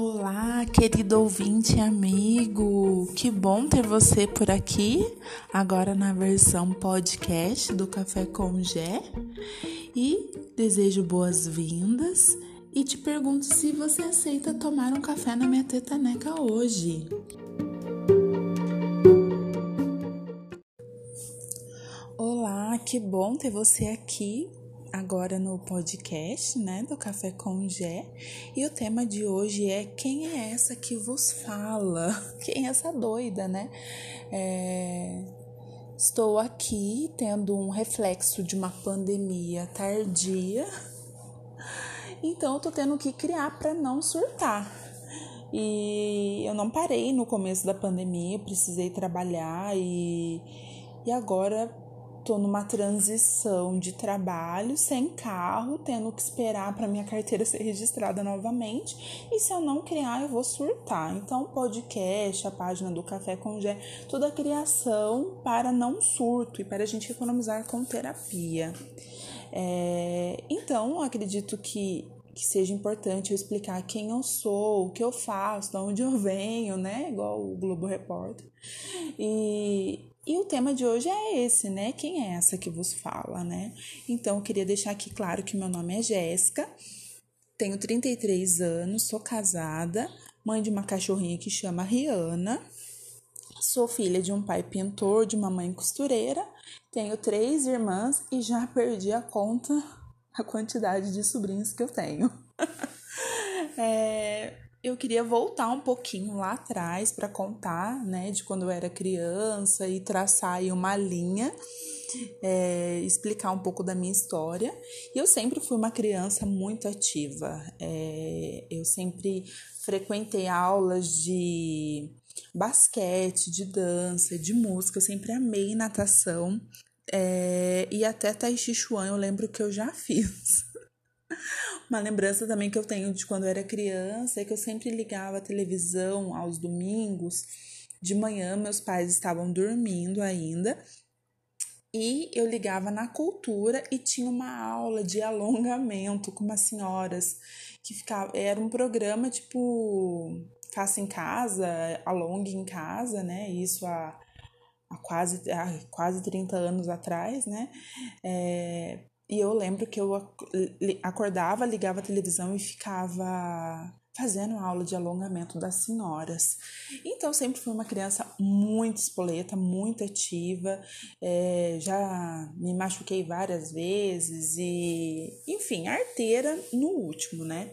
Olá, querido ouvinte e amigo. Que bom ter você por aqui, agora na versão podcast do Café com Gé. E desejo boas-vindas e te pergunto se você aceita tomar um café na minha tetaneca hoje. Olá, que bom ter você aqui agora no podcast, né, do Café com Gé. E o tema de hoje é quem é essa que vos fala? Quem é essa doida, né? É... Estou aqui tendo um reflexo de uma pandemia tardia. Então eu tô tendo que criar para não surtar. E eu não parei no começo da pandemia, precisei trabalhar e, e agora estou numa transição de trabalho sem carro, tendo que esperar para minha carteira ser registrada novamente. E se eu não criar, eu vou surtar. Então, podcast, a página do Café com Gé, toda a criação para não surto e para a gente economizar com terapia. É, então, acredito que que seja importante eu explicar quem eu sou, o que eu faço, de onde eu venho, né? Igual o Globo Repórter. E, e o tema de hoje é esse, né? Quem é essa que vos fala, né? Então, eu queria deixar aqui claro que meu nome é Jéssica, tenho 33 anos, sou casada, mãe de uma cachorrinha que chama Rihanna, sou filha de um pai pintor, de uma mãe costureira, tenho três irmãs e já perdi a conta, a quantidade de sobrinhos que eu tenho. é, eu queria voltar um pouquinho lá atrás para contar, né, de quando eu era criança e traçar aí uma linha, é, explicar um pouco da minha história. E eu sempre fui uma criança muito ativa. É, eu sempre frequentei aulas de basquete, de dança, de música. Eu sempre amei natação. É, e até Tai Chi Chuan eu lembro que eu já fiz. Uma lembrança também que eu tenho de quando eu era criança é que eu sempre ligava a televisão aos domingos. De manhã, meus pais estavam dormindo ainda. E eu ligava na cultura e tinha uma aula de alongamento com umas senhoras que ficava. Era um programa tipo Faça em Casa, Alongue em Casa, né? Isso há, há quase, há quase 30 anos atrás, né? É, e eu lembro que eu acordava, ligava a televisão e ficava fazendo aula de alongamento das senhoras. Então, sempre fui uma criança muito espoleta, muito ativa, é, já me machuquei várias vezes e, enfim, arteira no último, né?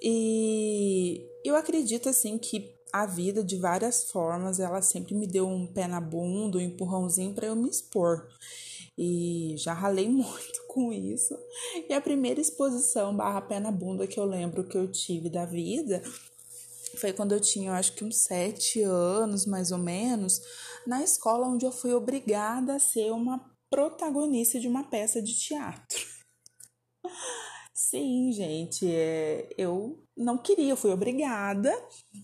E eu acredito, assim, que a vida, de várias formas, ela sempre me deu um pé na bunda, um empurrãozinho para eu me expor e já ralei muito com isso. E a primeira exposição barra pé na bunda que eu lembro que eu tive da vida foi quando eu tinha, eu acho que uns sete anos, mais ou menos, na escola onde eu fui obrigada a ser uma protagonista de uma peça de teatro. Sim, gente, é, eu não queria, eu fui obrigada.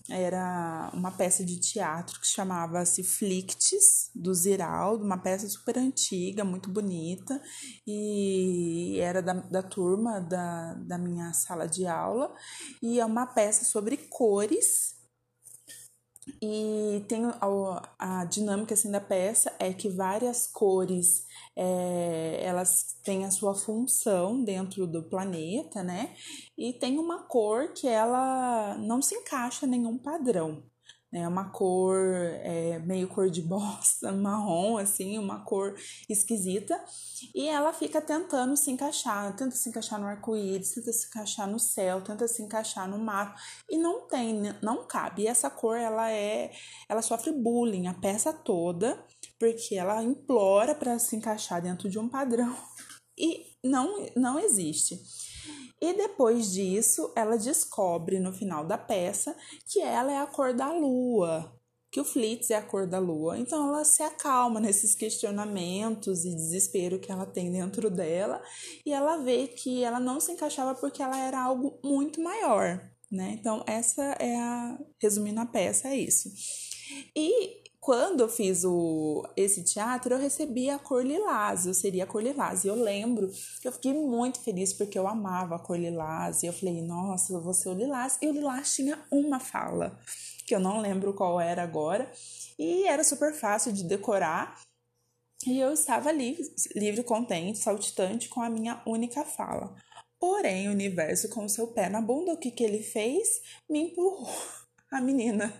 Era uma peça de teatro que chamava-se Flictes, do Ziraldo, uma peça super antiga, muito bonita, e era da, da turma da, da minha sala de aula, e é uma peça sobre cores. E tem a, a dinâmica assim da peça é que várias cores é, elas têm a sua função dentro do planeta, né? E tem uma cor que ela não se encaixa em nenhum padrão. É uma cor é, meio cor de bosta, marrom, assim, uma cor esquisita. E ela fica tentando se encaixar, tenta se encaixar no arco-íris, tenta se encaixar no céu, tenta se encaixar no mato. E não tem, não cabe. E essa cor, ela é, ela sofre bullying a peça toda porque ela implora para se encaixar dentro de um padrão e não, não existe. E depois disso, ela descobre no final da peça que ela é a cor da lua, que o Flitz é a cor da lua. Então ela se acalma nesses questionamentos e desespero que ela tem dentro dela e ela vê que ela não se encaixava porque ela era algo muito maior, né? Então essa é a resumindo a peça é isso. E quando eu fiz o, esse teatro, eu recebi a cor lilás, eu seria a cor lilás. E eu lembro que eu fiquei muito feliz porque eu amava a cor lilás. E eu falei, nossa, eu vou ser o lilás. E o lilás tinha uma fala, que eu não lembro qual era agora. E era super fácil de decorar. E eu estava livre, livre, contente, saltitante com a minha única fala. Porém, o universo, com o seu pé na bunda, o que, que ele fez? Me empurrou. A menina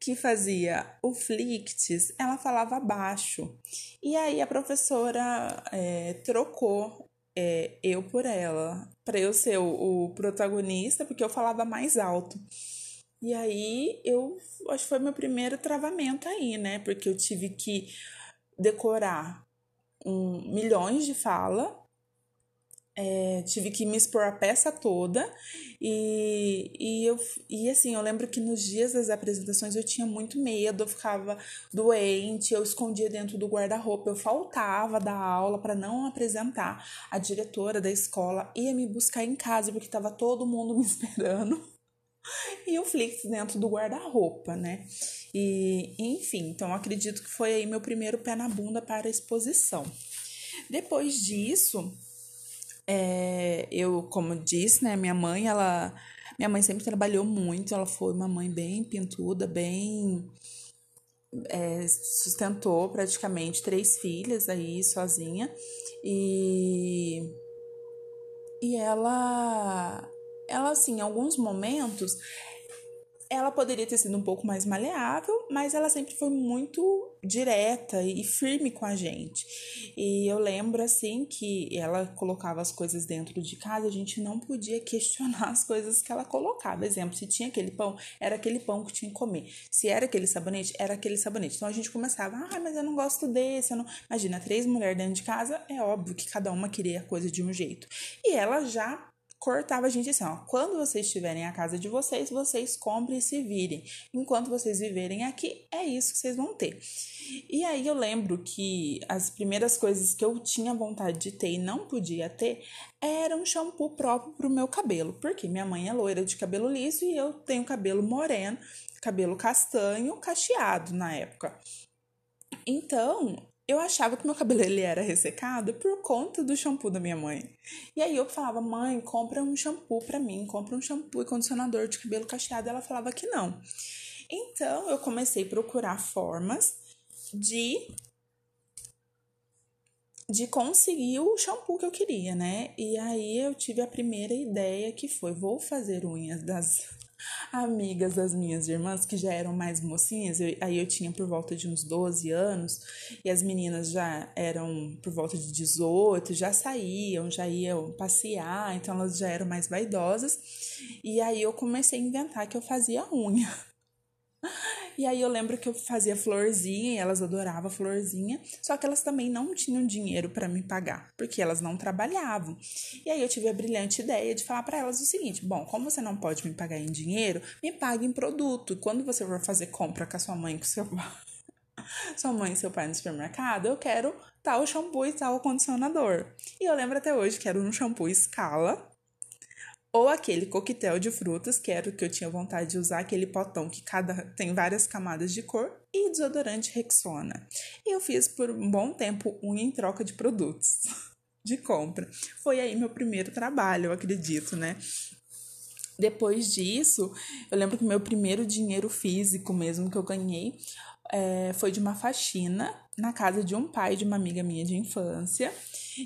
que fazia o flicts, ela falava baixo. E aí a professora é, trocou é, eu por ela, para eu ser o, o, protagonista, porque eu falava mais alto. E aí eu acho que foi meu primeiro travamento aí, né? Porque eu tive que decorar um, milhões de fala é, tive que me expor a peça toda e, e eu e assim eu lembro que nos dias das apresentações eu tinha muito medo eu ficava doente eu escondia dentro do guarda-roupa eu faltava da aula para não apresentar a diretora da escola ia me buscar em casa porque estava todo mundo me esperando e o Flix dentro do guarda-roupa né? E enfim então acredito que foi aí meu primeiro pé na bunda para a exposição. Depois disso é, eu, como disse, né, minha mãe, ela, minha mãe sempre trabalhou muito, ela foi uma mãe bem pintuda, bem é, sustentou praticamente três filhas aí sozinha. E e ela ela assim em alguns momentos ela poderia ter sido um pouco mais maleável, mas ela sempre foi muito direta e firme com a gente. E eu lembro assim que ela colocava as coisas dentro de casa, a gente não podia questionar as coisas que ela colocava. Exemplo, se tinha aquele pão, era aquele pão que tinha que comer. Se era aquele sabonete, era aquele sabonete. Então a gente começava, ah, mas eu não gosto desse, eu não. Imagina, três mulheres dentro de casa, é óbvio que cada uma queria a coisa de um jeito. E ela já cortava a gente assim, ó, quando vocês estiverem a casa de vocês, vocês comprem e se virem. Enquanto vocês viverem aqui, é isso que vocês vão ter. E aí eu lembro que as primeiras coisas que eu tinha vontade de ter e não podia ter era um shampoo próprio para o meu cabelo, porque minha mãe é loira de cabelo liso e eu tenho cabelo moreno, cabelo castanho, cacheado na época. Então, eu achava que meu cabelo ele era ressecado por conta do shampoo da minha mãe. E aí eu falava, mãe, compra um shampoo para mim, compra um shampoo e condicionador de cabelo cacheado. Ela falava que não. Então eu comecei a procurar formas de de conseguir o shampoo que eu queria, né? E aí eu tive a primeira ideia que foi, vou fazer unhas das amigas das minhas irmãs que já eram mais mocinhas, eu, aí eu tinha por volta de uns 12 anos, e as meninas já eram por volta de 18, já saíam, já iam passear, então elas já eram mais vaidosas. E aí eu comecei a inventar que eu fazia unha. E aí eu lembro que eu fazia florzinha e elas adoravam florzinha, só que elas também não tinham dinheiro para me pagar, porque elas não trabalhavam. E aí eu tive a brilhante ideia de falar para elas o seguinte: bom, como você não pode me pagar em dinheiro, me pague em produto. Quando você for fazer compra com a sua mãe, com seu sua mãe e seu pai no supermercado, eu quero tal shampoo e tal condicionador. E eu lembro até hoje que era um shampoo escala ou aquele coquetel de frutas, que era o que eu tinha vontade de usar, aquele potão que cada tem várias camadas de cor, e desodorante Rexona. E eu fiz por um bom tempo unha em troca de produtos de compra. Foi aí meu primeiro trabalho, eu acredito, né? Depois disso, eu lembro que meu primeiro dinheiro físico mesmo que eu ganhei é, foi de uma faxina na casa de um pai de uma amiga minha de infância.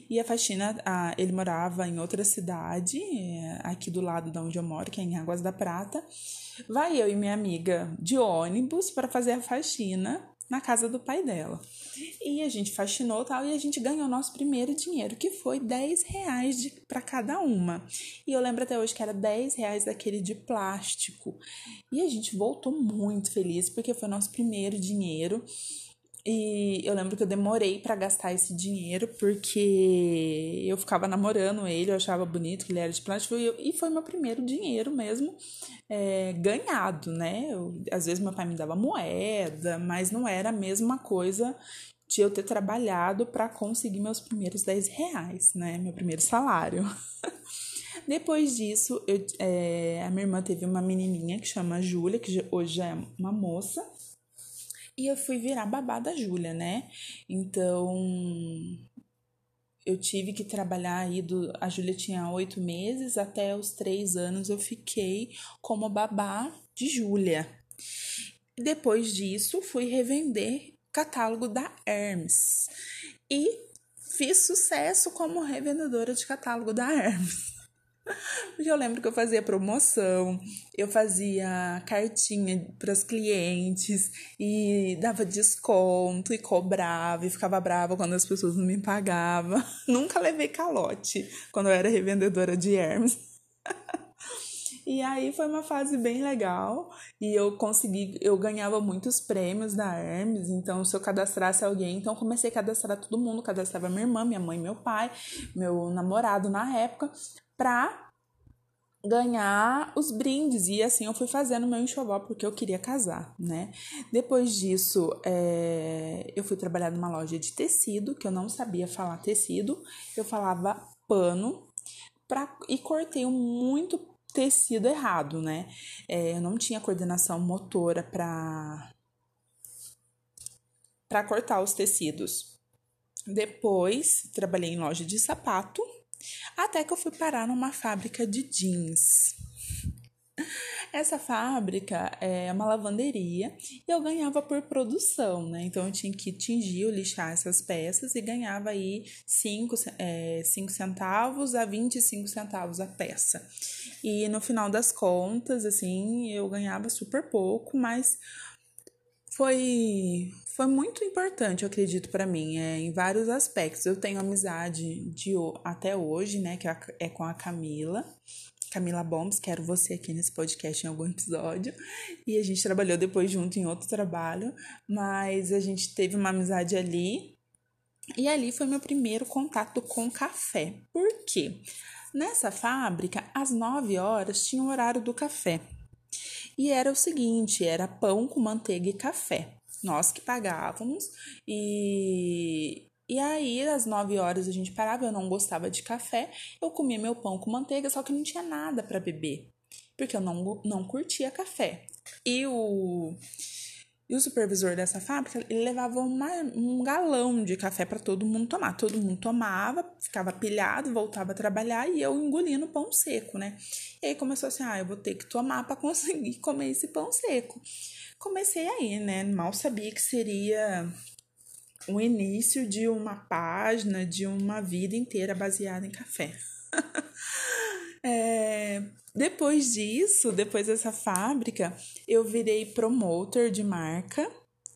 E a faxina, a, ele morava em outra cidade, é, aqui do lado de onde eu moro, que é em Águas da Prata. Vai eu e minha amiga de ônibus para fazer a faxina na casa do pai dela. E a gente faxinou tal e a gente ganhou nosso primeiro dinheiro, que foi 10 reais para cada uma. E eu lembro até hoje que era 10 reais daquele de plástico. E a gente voltou muito feliz porque foi nosso primeiro dinheiro. E eu lembro que eu demorei para gastar esse dinheiro porque eu ficava namorando ele, eu achava bonito que ele era de plástico e foi meu primeiro dinheiro mesmo é, ganhado, né? Eu, às vezes meu pai me dava moeda, mas não era a mesma coisa de eu ter trabalhado para conseguir meus primeiros 10 reais, né? Meu primeiro salário. Depois disso, eu, é, a minha irmã teve uma menininha que chama Júlia, que hoje é uma moça E eu fui virar babá da Júlia, né? Então, eu tive que trabalhar aí, do, a Júlia tinha oito meses, até os três anos eu fiquei como babá de Júlia. Depois disso, fui revender catálogo da Hermes e fiz sucesso como revendedora de catálogo da Hermes. Porque eu lembro que eu fazia promoção, eu fazia cartinha para os clientes e dava desconto e cobrava e ficava brava quando as pessoas não me pagavam. Nunca levei calote quando eu era revendedora de Hermes. E aí foi uma fase bem legal e eu consegui, eu ganhava muitos prêmios da Hermes, então se eu cadastrasse alguém, então comecei a cadastrar todo mundo, cadastrava minha irmã, minha mãe, meu pai, meu namorado na época, pra ganhar os brindes e assim eu fui fazendo meu enxoval porque eu queria casar, né? Depois disso, é, eu fui trabalhar numa loja de tecido que eu não sabia falar tecido, eu falava pano pra, e cortei muito tecido errado, né? É, eu não tinha coordenação motora para para cortar os tecidos. Depois, trabalhei em loja de sapato até que eu fui parar numa fábrica de jeans. Essa fábrica é uma lavanderia e eu ganhava por produção, né? Então eu tinha que tingir ou lixar essas peças e ganhava aí 5 é, cinco centavos a 25 centavos a peça. E no final das contas, assim, eu ganhava super pouco, mas foi foi muito importante, eu acredito, para mim, é, em vários aspectos. Eu tenho amizade de até hoje, né, que é, é com a Camila. Camila Bombs, quero você aqui nesse podcast em algum episódio. E a gente trabalhou depois junto em outro trabalho, mas a gente teve uma amizade ali. E ali foi meu primeiro contato com café. Por quê? Nessa fábrica, às 9 horas tinha o horário do café. E era o seguinte, era pão com manteiga e café nós que pagávamos. E, e aí, às 9 horas a gente parava, eu não gostava de café, eu comia meu pão com manteiga, só que não tinha nada para beber, porque eu não, não curtia café. E o, e o supervisor dessa fábrica, ele levava uma, um galão de café para todo mundo tomar. Todo mundo tomava, ficava pilhado, voltava a trabalhar e eu engolindo pão seco, né? E aí começou assim: ah, eu vou ter que tomar para conseguir comer esse pão seco comecei aí, né? Mal sabia que seria o início de uma página, de uma vida inteira baseada em café. é, depois disso, depois dessa fábrica, eu virei promotor de marca.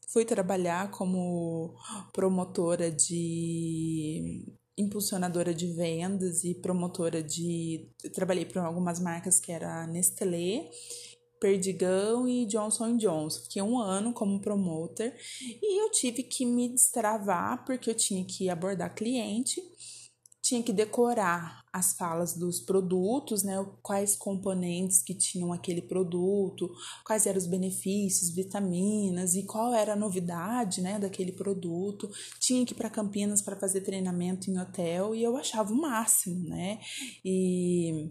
Fui trabalhar como promotora de impulsionadora de vendas e promotora de. trabalhei para algumas marcas que era Nestlé Perdigão e Johnson Johnson. Fiquei um ano como promotor e eu tive que me destravar porque eu tinha que abordar cliente, tinha que decorar as falas dos produtos, né? Quais componentes que tinham aquele produto, quais eram os benefícios, vitaminas e qual era a novidade, né, daquele produto. Tinha que ir para Campinas para fazer treinamento em hotel e eu achava o máximo, né? E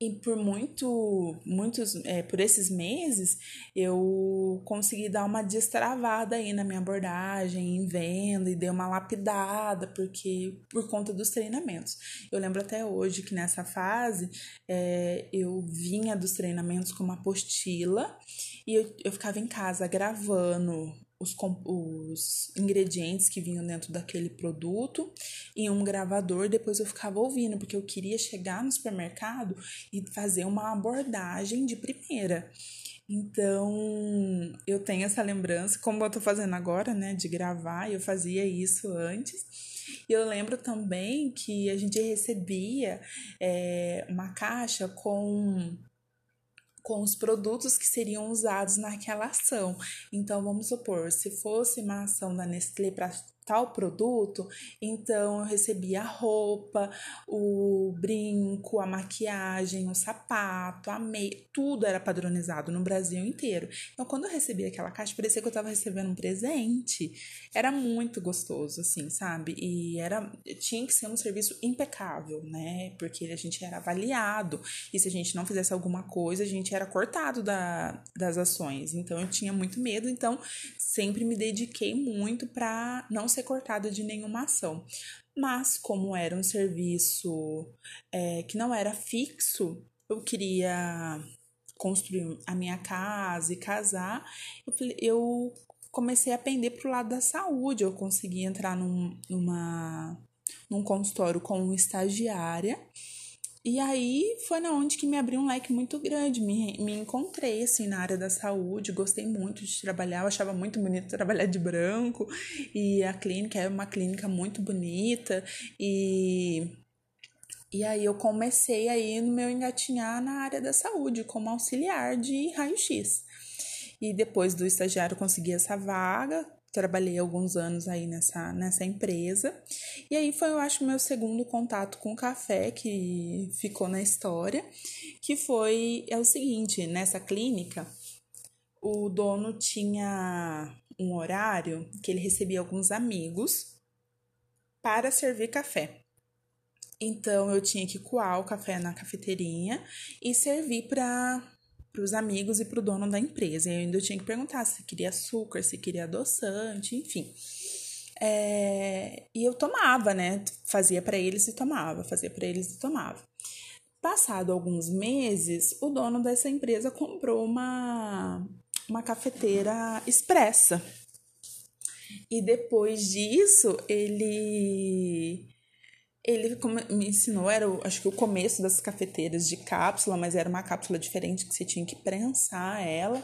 e por muito, muitos, é, por esses meses, eu consegui dar uma destravada aí na minha abordagem, em venda, e dei uma lapidada, porque por conta dos treinamentos. Eu lembro até hoje que nessa fase é, eu vinha dos treinamentos com uma apostila e eu, eu ficava em casa gravando os, os ingredientes que vinham dentro daquele produto em um gravador, depois eu ficava ouvindo, porque eu queria chegar no supermercado e fazer uma abordagem de primeira. Então, eu tenho essa lembrança, como eu tô fazendo agora, né, de gravar, eu fazia isso antes. E eu lembro também que a gente recebia é, uma caixa com com os produtos que seriam usados naquela ação. Então, vamos supor, se fosse uma ação da Nestlé para tal produto, então eu recebia a roupa, o brinco, a maquiagem, o sapato, a meia, tudo era padronizado no Brasil inteiro. Então, quando eu recebia aquela caixa, parecia que eu estava recebendo um presente. Era muito gostoso, assim, sabe? E era tinha que ser um serviço impecável, né? Porque a gente era avaliado e se a gente não fizesse alguma coisa, a gente era cortado da, das ações. Então, eu tinha muito medo, então sempre me dediquei muito para não ser cortada de nenhuma ação. Mas, como era um serviço é, que não era fixo, eu queria construir a minha casa e casar, eu, eu comecei a pender para o lado da saúde. Eu consegui entrar num, numa, num consultório como estagiária e aí foi na onde que me abriu um leque muito grande, me, me encontrei assim na área da saúde, gostei muito de trabalhar, eu achava muito bonito trabalhar de branco. E a clínica é uma clínica muito bonita. E e aí eu comecei aí no meu engatinhar na área da saúde como auxiliar de raio-x. E depois do estagiário consegui essa vaga, trabalhei alguns anos aí nessa, nessa empresa. E aí foi, eu acho, meu segundo contato com o café que ficou na história, que foi é o seguinte, nessa clínica, o dono tinha um horário que ele recebia alguns amigos para servir café. Então eu tinha que coar o café na cafeteirinha e servir para para os amigos e para o dono da empresa. E eu ainda tinha que perguntar se queria açúcar, se queria adoçante, enfim. É, e eu tomava, né? Fazia para eles e tomava, fazia para eles e tomava. Passado alguns meses, o dono dessa empresa comprou uma, uma cafeteira expressa. E depois disso, ele ele me ensinou, era acho que o começo das cafeteiras de cápsula, mas era uma cápsula diferente que você tinha que prensar ela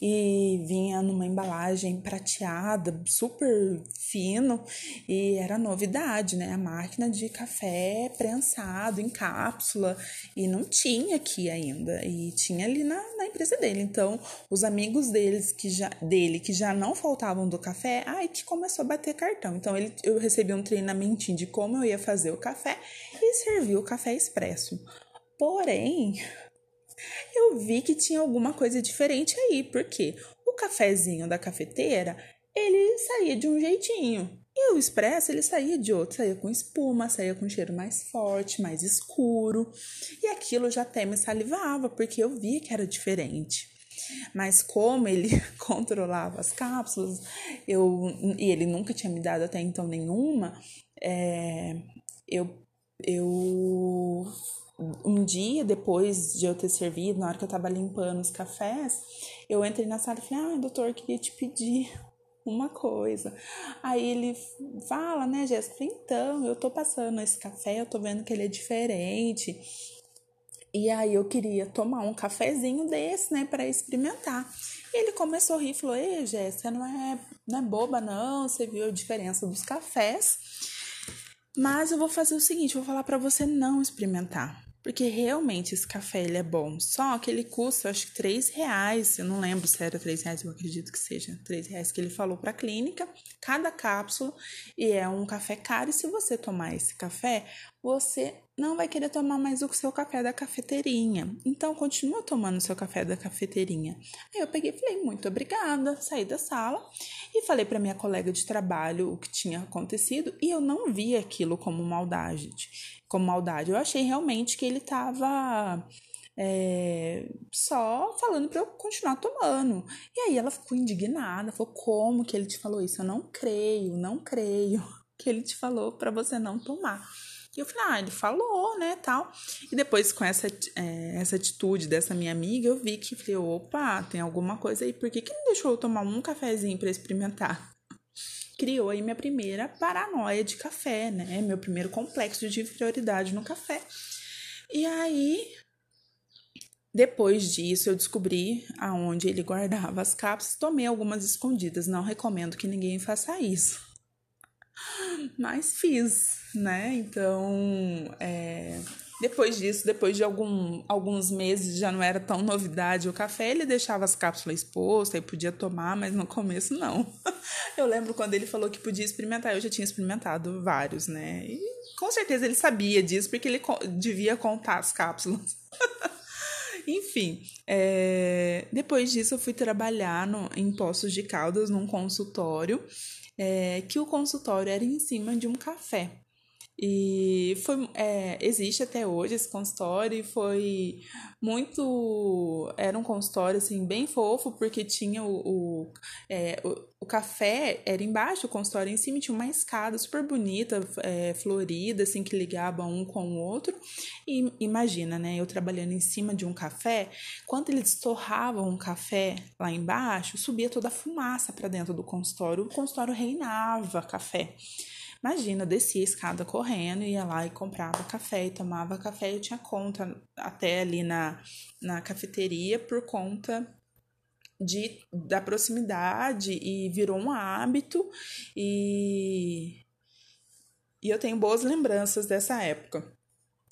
e vinha numa embalagem prateada, super fino e era novidade, né? A máquina de café prensado em cápsula e não tinha aqui ainda e tinha ali na, na empresa dele. Então, os amigos deles que já dele que já não faltavam do café, ai que começou a bater cartão. Então, ele eu recebi um treinamento de como eu ia fazer o café e servi o café expresso. Porém, eu vi que tinha alguma coisa diferente aí, porque o cafezinho da cafeteira, ele saía de um jeitinho. E o expresso, ele saía de outro, saía com espuma, saía com cheiro mais forte, mais escuro. E aquilo já até me salivava, porque eu via que era diferente. Mas como ele controlava as cápsulas, eu, e ele nunca tinha me dado até então nenhuma, é, eu, eu um dia depois de eu ter servido, na hora que eu tava limpando os cafés, eu entrei na sala e falei: Ah, doutor, eu queria te pedir uma coisa. Aí ele fala, né, Jéssica? Então, eu tô passando esse café, eu tô vendo que ele é diferente. E aí eu queria tomar um cafezinho desse, né, para experimentar. E ele começou a rir e falou: Ei, Jéssica, não é, não é boba, não. Você viu a diferença dos cafés. Mas eu vou fazer o seguinte, vou falar para você não experimentar. Porque realmente esse café ele é bom. Só que ele custa, acho que 3 reais. Eu não lembro se era 3 reais, eu acredito que seja 3 reais que ele falou para a clínica. Cada cápsula. E é um café caro. E se você tomar esse café, você não vai querer tomar mais o seu café da cafeteirinha. Então, continua tomando o seu café da cafeteirinha. Aí eu peguei e falei, muito obrigada, saí da sala e falei para minha colega de trabalho o que tinha acontecido e eu não vi aquilo como maldade. Como maldade. Eu achei realmente que ele estava é, só falando para eu continuar tomando. E aí ela ficou indignada, falou: Como que ele te falou isso? Eu não creio, não creio que ele te falou para você não tomar. E eu falei, ah, ele falou, né, tal. E depois, com essa, é, essa atitude dessa minha amiga, eu vi que, falei, opa, tem alguma coisa aí. Por que, que não deixou eu tomar um cafezinho para experimentar? Criou aí minha primeira paranoia de café, né? Meu primeiro complexo de inferioridade no café. E aí, depois disso, eu descobri aonde ele guardava as cápsulas. Tomei algumas escondidas. Não recomendo que ninguém faça isso mas fiz, né? Então, é, Depois disso, depois de algum, alguns meses, já não era tão novidade o café, ele deixava as cápsulas expostas e podia tomar, mas no começo não. Eu lembro quando ele falou que podia experimentar, eu já tinha experimentado vários, né? E com certeza ele sabia disso, porque ele devia contar as cápsulas. Enfim, é, depois disso eu fui trabalhar no, em Poços de Caldas, num consultório, é, que o consultório era em cima de um café. E foi, é, existe até hoje esse consultório e foi muito. Era um consultório assim, bem fofo, porque tinha o, o, é, o, o, café, era embaixo, o consultório em cima tinha uma escada super bonita, é, florida, assim, que ligava um com o outro. E imagina, né? Eu trabalhando em cima de um café, quando eles torravam um café lá embaixo, subia toda a fumaça para dentro do consultório. O consultório reinava café. Imagina, eu descia a escada correndo, ia lá e comprava café e tomava café. Eu tinha conta até ali na, na cafeteria por conta de, da proximidade e virou um hábito e, e eu tenho boas lembranças dessa época.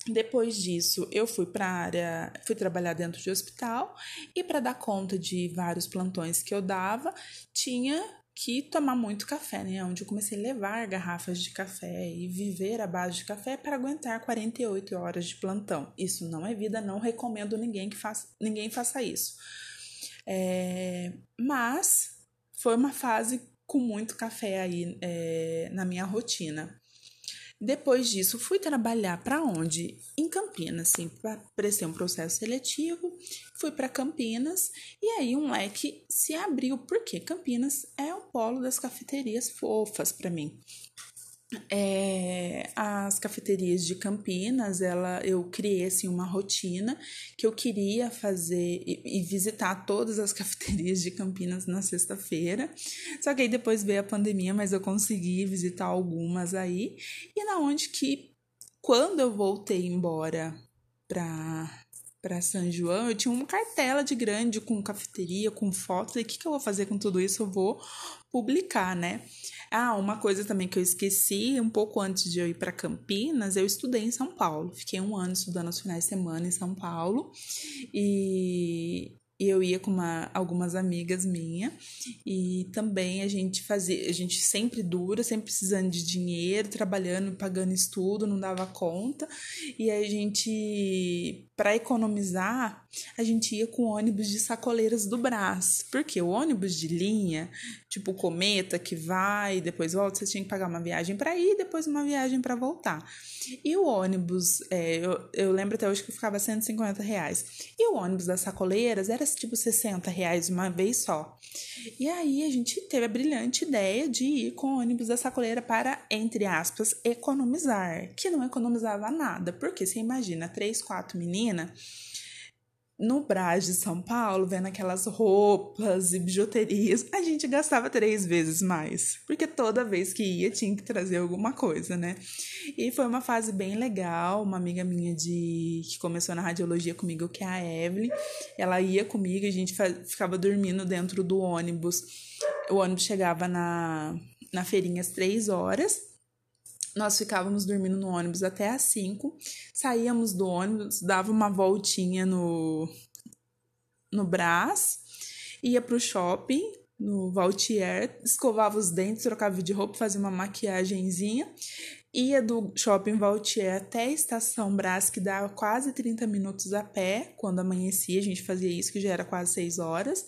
Depois disso, eu fui para área, fui trabalhar dentro de hospital e para dar conta de vários plantões que eu dava, tinha que tomar muito café, né? Onde eu comecei a levar garrafas de café e viver à base de café para aguentar 48 horas de plantão. Isso não é vida, não recomendo ninguém que faça, ninguém faça isso. É, mas foi uma fase com muito café aí é, na minha rotina. Depois disso, fui trabalhar para onde? Em Campinas, assim, prestei um processo seletivo, fui para Campinas e aí um leque se abriu, porque Campinas é o polo das cafeterias fofas para mim. É, as cafeterias de Campinas, ela, eu criei assim uma rotina que eu queria fazer e, e visitar todas as cafeterias de Campinas na sexta-feira. Só que aí depois veio a pandemia, mas eu consegui visitar algumas aí. E na onde que quando eu voltei embora para para São João, eu tinha uma cartela de grande com cafeteria, com fotos. E o que, que eu vou fazer com tudo isso? Eu vou publicar, né? Ah, uma coisa também que eu esqueci, um pouco antes de eu ir para Campinas, eu estudei em São Paulo. Fiquei um ano estudando os finais de semana em São Paulo. E e eu ia com uma, algumas amigas minhas e também a gente fazia, a gente sempre dura, sempre precisando de dinheiro, trabalhando, pagando estudo, não dava conta. E a gente, para economizar, a gente ia com ônibus de sacoleiras do Brás. Porque o ônibus de linha, tipo Cometa, que vai e depois volta, você tinha que pagar uma viagem para ir e depois uma viagem para voltar. E o ônibus, é, eu, eu lembro até hoje que ficava 150 reais. E o ônibus das sacoleiras era tipo 60 reais uma vez só. E aí a gente teve a brilhante ideia de ir com o ônibus da sacoleira para, entre aspas, economizar. Que não economizava nada. Porque você imagina, três, quatro meninas no Brás de São Paulo, vendo aquelas roupas e bijuterias, a gente gastava três vezes mais, porque toda vez que ia tinha que trazer alguma coisa, né? E foi uma fase bem legal. Uma amiga minha de que começou na radiologia comigo, que é a Evelyn, ela ia comigo, a gente ficava dormindo dentro do ônibus. O ônibus chegava na, na feirinha às três horas nós ficávamos dormindo no ônibus até às 5, saíamos do ônibus, dava uma voltinha no, no Brás, ia pro shopping, no Valtier, escovava os dentes, trocava de roupa, fazia uma maquiagemzinha, ia do shopping Valtier até a estação Brás, que dava quase 30 minutos a pé, quando amanhecia, a gente fazia isso, que já era quase 6 horas.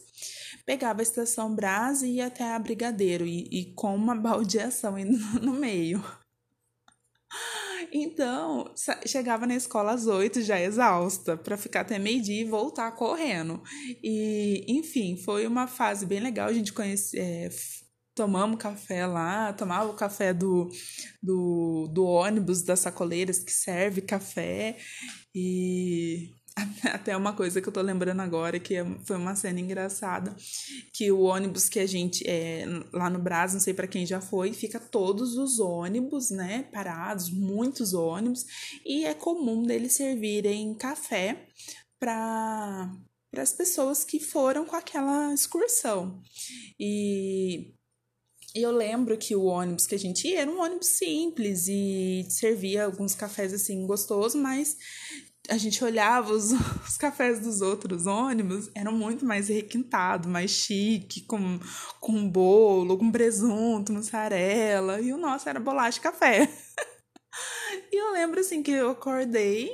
Pegava a estação Brás e ia até a Brigadeiro, e, e com uma baldeação indo no meio. Então, chegava na escola às oito, já exausta, para ficar até meio-dia e voltar correndo. E, enfim, foi uma fase bem legal. A gente conhece, é, tomamos café lá, tomava o café do, do, do ônibus das sacoleiras que serve café. E Até uma coisa que eu tô lembrando agora, que é, foi uma cena engraçada, que o ônibus que a gente, é, lá no Brás, não sei para quem já foi, fica todos os ônibus, né, parados, muitos ônibus, e é comum deles servirem café para as pessoas que foram com aquela excursão. E eu lembro que o ônibus que a gente ia era um ônibus simples e servia alguns cafés assim gostosos, mas a gente olhava os, os cafés dos outros ônibus, eram muito mais requintados, mais chique, com, com bolo, com presunto, mussarela, e o nosso era bolacha e café. e eu lembro assim que eu acordei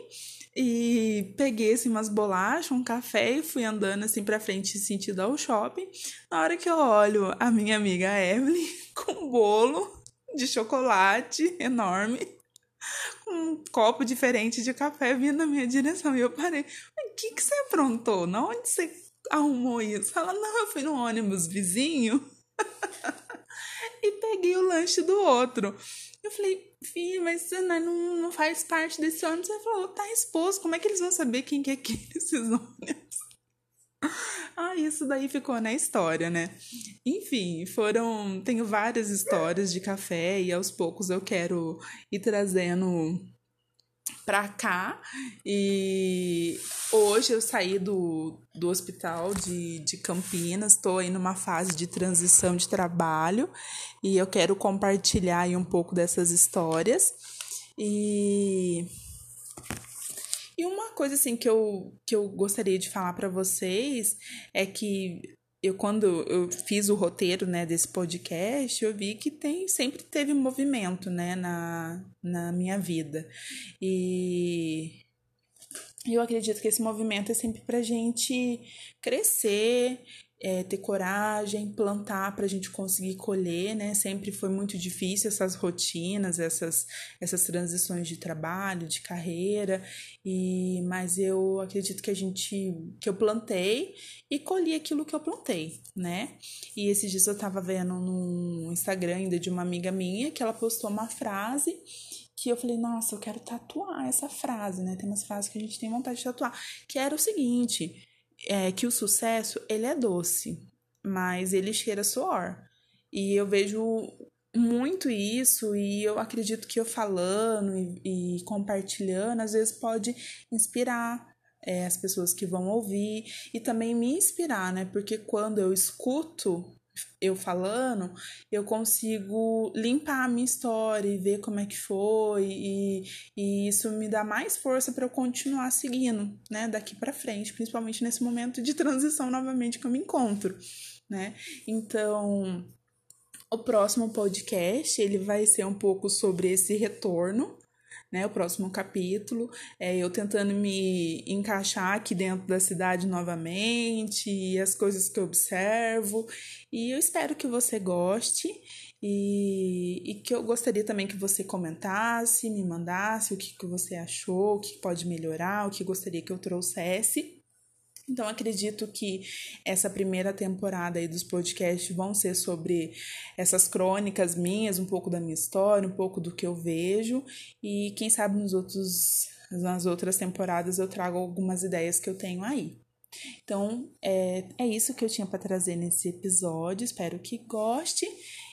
e peguei assim umas bolachas, um café e fui andando assim para frente sentido ao shopping. Na hora que eu olho a minha amiga Evelyn com um bolo de chocolate enorme, um copo diferente de café vindo na minha direção. E eu parei, o que, que você aprontou? Na onde você arrumou isso? Ela, não, eu fui no ônibus vizinho e peguei o lanche do outro. Eu falei, filho, mas você não, não faz parte desse ônibus. Ele falou, tá exposto, como é que eles vão saber quem que é quem nesses ônibus? Ah, isso daí ficou na história, né? Enfim, foram. Tenho várias histórias de café e aos poucos eu quero ir trazendo pra cá. E hoje eu saí do, do hospital de, de Campinas, estou aí numa fase de transição de trabalho e eu quero compartilhar aí um pouco dessas histórias. E. E uma coisa assim que eu, que eu gostaria de falar para vocês é que eu quando eu fiz o roteiro né, desse podcast, eu vi que tem sempre teve movimento né, na, na minha vida. E eu acredito que esse movimento é sempre para gente crescer, é, ter coragem, plantar para a gente conseguir colher, né? Sempre foi muito difícil essas rotinas, essas, essas transições de trabalho, de carreira, e mas eu acredito que a gente que eu plantei e colhi aquilo que eu plantei, né? E esses dias eu estava vendo no Instagram ainda de uma amiga minha que ela postou uma frase que eu falei, nossa, eu quero tatuar essa frase, né? Tem umas frases que a gente tem vontade de tatuar, que era o seguinte: é que o sucesso ele é doce, mas ele cheira suor. E eu vejo muito isso e eu acredito que eu falando e, e compartilhando às vezes pode inspirar é, as pessoas que vão ouvir e também me inspirar, né? Porque quando eu escuto eu falando, eu consigo limpar a minha história e ver como é que foi, e, e isso me dá mais força para eu continuar seguindo, né, daqui para frente, principalmente nesse momento de transição novamente que eu me encontro, né? Então, o próximo podcast, ele vai ser um pouco sobre esse retorno, né, o próximo capítulo, é eu tentando me encaixar aqui dentro da cidade novamente, e as coisas que eu observo, e eu espero que você goste. E, e que eu gostaria também que você comentasse, me mandasse o que, que você achou, o que pode melhorar, o que gostaria que eu trouxesse. Então, acredito que essa primeira temporada aí dos podcasts vão ser sobre essas crônicas minhas, um pouco da minha história, um pouco do que eu vejo, e quem sabe nos outros, nas outras temporadas eu trago algumas ideias que eu tenho aí. Então, é, é isso que eu tinha para trazer nesse episódio. Espero que goste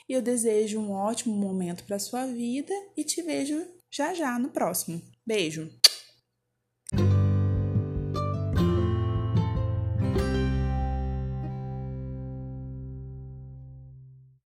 e eu desejo um ótimo momento para sua vida e te vejo já já no próximo. Beijo!